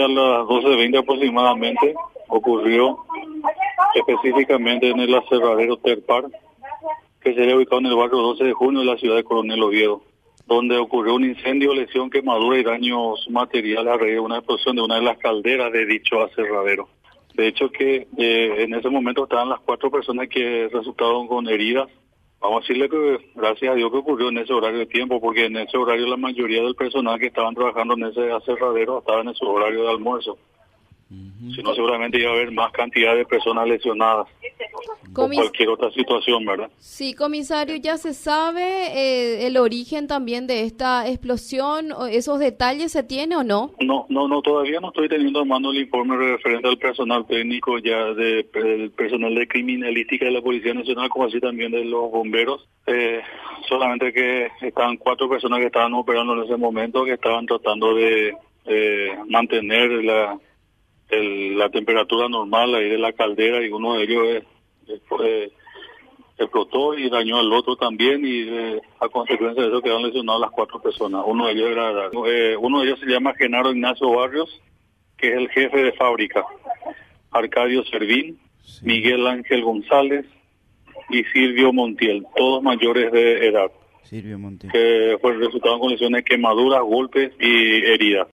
a las 12.20 aproximadamente ocurrió específicamente en el aserradero Terpar, que sería ubicado en el barrio 12 de junio de la ciudad de Coronel Oviedo, donde ocurrió un incendio, lesión, quemadura y daños materiales a raíz de una explosión de una de las calderas de dicho aserradero. De hecho que eh, en ese momento estaban las cuatro personas que resultaron con heridas. Vamos a decirle que gracias a Dios que ocurrió en ese horario de tiempo, porque en ese horario la mayoría del personal que estaban trabajando en ese aserradero estaba en su horario de almuerzo. Si no, seguramente iba a haber más cantidad de personas lesionadas o cualquier otra situación, ¿verdad? Sí, comisario, ¿ya se sabe eh, el origen también de esta explosión? ¿O ¿Esos detalles se tiene o no? No, no, no, todavía no estoy teniendo a mano el informe referente al personal técnico ya de, del personal de criminalística de la Policía Nacional, como así también de los bomberos. Eh, solamente que estaban cuatro personas que estaban operando en ese momento, que estaban tratando de mantener la la temperatura normal ahí de la caldera y uno de ellos explotó y dañó al otro también y eh, a consecuencia de eso quedaron lesionados las cuatro personas. Uno de ellos era, eh, uno de ellos se llama Genaro Ignacio Barrios, que es el jefe de fábrica, Arcadio Servín, Miguel Ángel González y Silvio Montiel, todos mayores de edad. Silvio Montiel. Que fue resultado con lesiones, quemaduras, golpes y heridas.